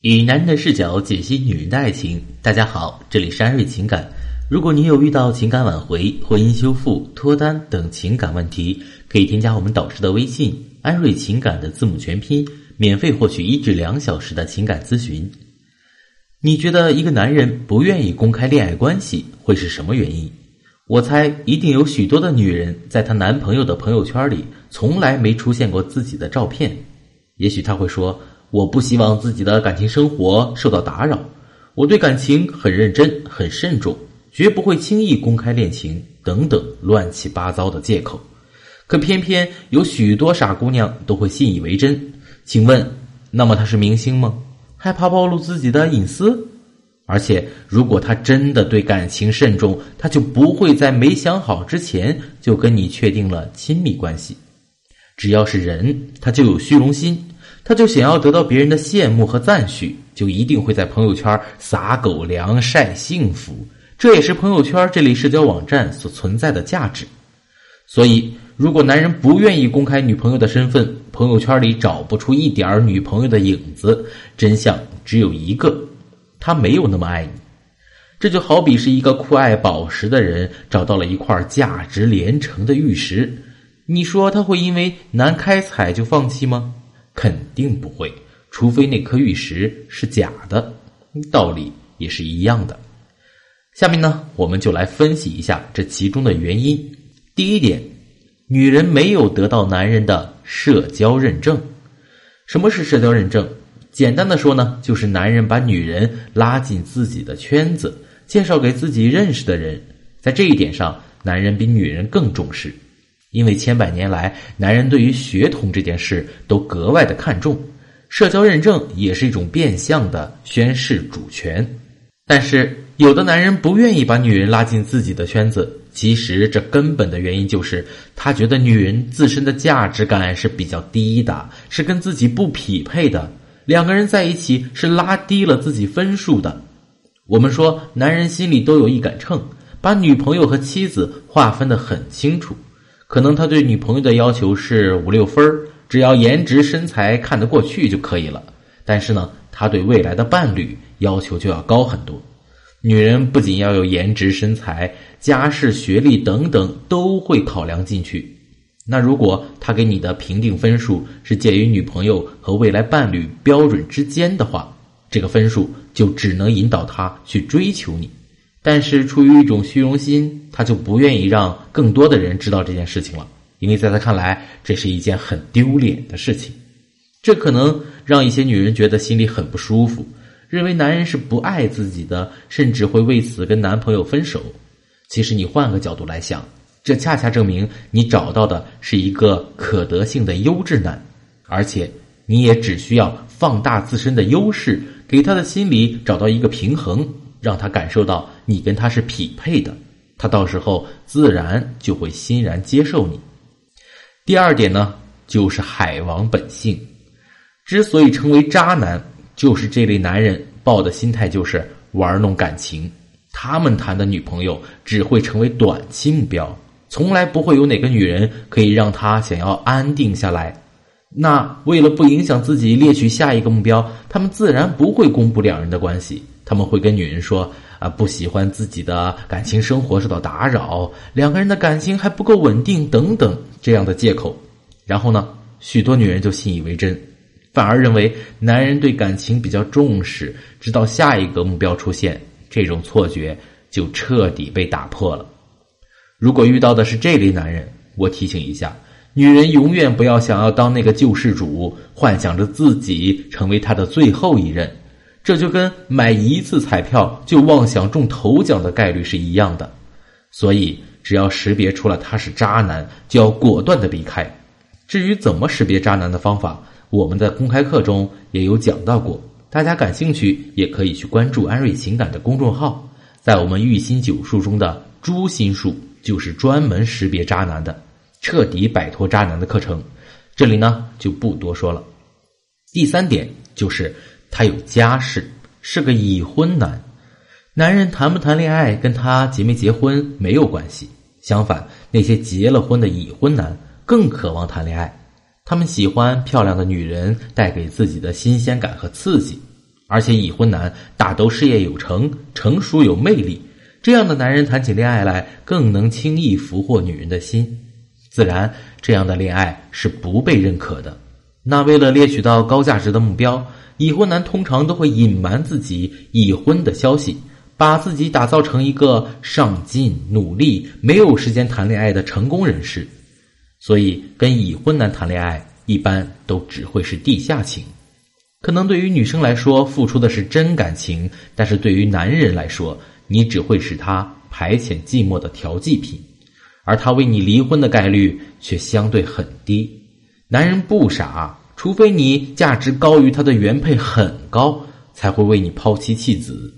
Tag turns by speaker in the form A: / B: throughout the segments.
A: 以男人的视角解析女人的爱情。大家好，这里是安瑞情感。如果你有遇到情感挽回、婚姻修复、脱单等情感问题，可以添加我们导师的微信“安瑞情感”的字母全拼，免费获取一至两小时的情感咨询。你觉得一个男人不愿意公开恋爱关系会是什么原因？我猜一定有许多的女人在她男朋友的朋友圈里从来没出现过自己的照片。也许她会说。我不希望自己的感情生活受到打扰，我对感情很认真、很慎重，绝不会轻易公开恋情等等乱七八糟的借口。可偏偏有许多傻姑娘都会信以为真。请问，那么他是明星吗？害怕暴露自己的隐私？而且，如果他真的对感情慎重，他就不会在没想好之前就跟你确定了亲密关系。只要是人，他就有虚荣心。他就想要得到别人的羡慕和赞许，就一定会在朋友圈撒狗粮晒幸福。这也是朋友圈这类社交网站所存在的价值。所以，如果男人不愿意公开女朋友的身份，朋友圈里找不出一点女朋友的影子，真相只有一个：他没有那么爱你。这就好比是一个酷爱宝石的人找到了一块价值连城的玉石，你说他会因为难开采就放弃吗？肯定不会，除非那颗玉石是假的，道理也是一样的。下面呢，我们就来分析一下这其中的原因。第一点，女人没有得到男人的社交认证。什么是社交认证？简单的说呢，就是男人把女人拉进自己的圈子，介绍给自己认识的人。在这一点上，男人比女人更重视。因为千百年来，男人对于血统这件事都格外的看重，社交认证也是一种变相的宣示主权。但是，有的男人不愿意把女人拉进自己的圈子，其实这根本的原因就是他觉得女人自身的价值感是比较低的，是跟自己不匹配的，两个人在一起是拉低了自己分数的。我们说，男人心里都有一杆秤，把女朋友和妻子划分的很清楚。可能他对女朋友的要求是五六分只要颜值身材看得过去就可以了。但是呢，他对未来的伴侣要求就要高很多。女人不仅要有颜值、身材、家世、学历等等都会考量进去。那如果他给你的评定分数是介于女朋友和未来伴侣标准之间的话，这个分数就只能引导他去追求你。但是出于一种虚荣心，他就不愿意让更多的人知道这件事情了，因为在他看来，这是一件很丢脸的事情。这可能让一些女人觉得心里很不舒服，认为男人是不爱自己的，甚至会为此跟男朋友分手。其实你换个角度来想，这恰恰证明你找到的是一个可得性的优质男，而且你也只需要放大自身的优势，给他的心里找到一个平衡。让他感受到你跟他是匹配的，他到时候自然就会欣然接受你。第二点呢，就是海王本性。之所以成为渣男，就是这类男人抱的心态就是玩弄感情。他们谈的女朋友只会成为短期目标，从来不会有哪个女人可以让他想要安定下来。那为了不影响自己猎取下一个目标，他们自然不会公布两人的关系。他们会跟女人说：“啊，不喜欢自己的感情生活受到打扰，两个人的感情还不够稳定，等等这样的借口。”然后呢，许多女人就信以为真，反而认为男人对感情比较重视，直到下一个目标出现，这种错觉就彻底被打破了。如果遇到的是这类男人，我提醒一下，女人永远不要想要当那个救世主，幻想着自己成为他的最后一任。这就跟买一次彩票就妄想中头奖的概率是一样的，所以只要识别出了他是渣男，就要果断的避开。至于怎么识别渣男的方法，我们在公开课中也有讲到过，大家感兴趣也可以去关注安瑞情感的公众号，在我们玉心九术中的诛心术就是专门识别渣男的，彻底摆脱渣男的课程，这里呢就不多说了。第三点就是。他有家室，是个已婚男。男人谈不谈恋爱跟他结没结婚没有关系。相反，那些结了婚的已婚男更渴望谈恋爱。他们喜欢漂亮的女人带给自己的新鲜感和刺激。而且已婚男大都事业有成、成熟有魅力，这样的男人谈起恋爱来更能轻易俘获女人的心。自然，这样的恋爱是不被认可的。那为了猎取到高价值的目标，已婚男通常都会隐瞒自己已婚的消息，把自己打造成一个上进、努力、没有时间谈恋爱的成功人士。所以，跟已婚男谈恋爱一般都只会是地下情。可能对于女生来说，付出的是真感情；但是对于男人来说，你只会是他排遣寂寞的调剂品，而他为你离婚的概率却相对很低。男人不傻，除非你价值高于他的原配很高，才会为你抛妻弃子。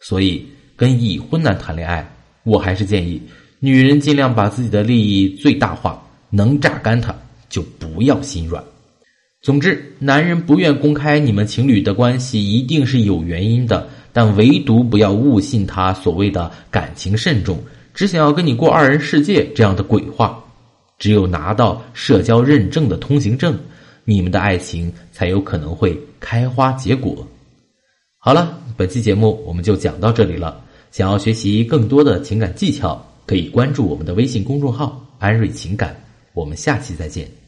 A: 所以，跟已婚男谈恋爱，我还是建议女人尽量把自己的利益最大化，能榨干他就不要心软。总之，男人不愿公开你们情侣的关系，一定是有原因的。但唯独不要误信他所谓的感情慎重，只想要跟你过二人世界这样的鬼话。只有拿到社交认证的通行证，你们的爱情才有可能会开花结果。好了，本期节目我们就讲到这里了。想要学习更多的情感技巧，可以关注我们的微信公众号“安瑞情感”。我们下期再见。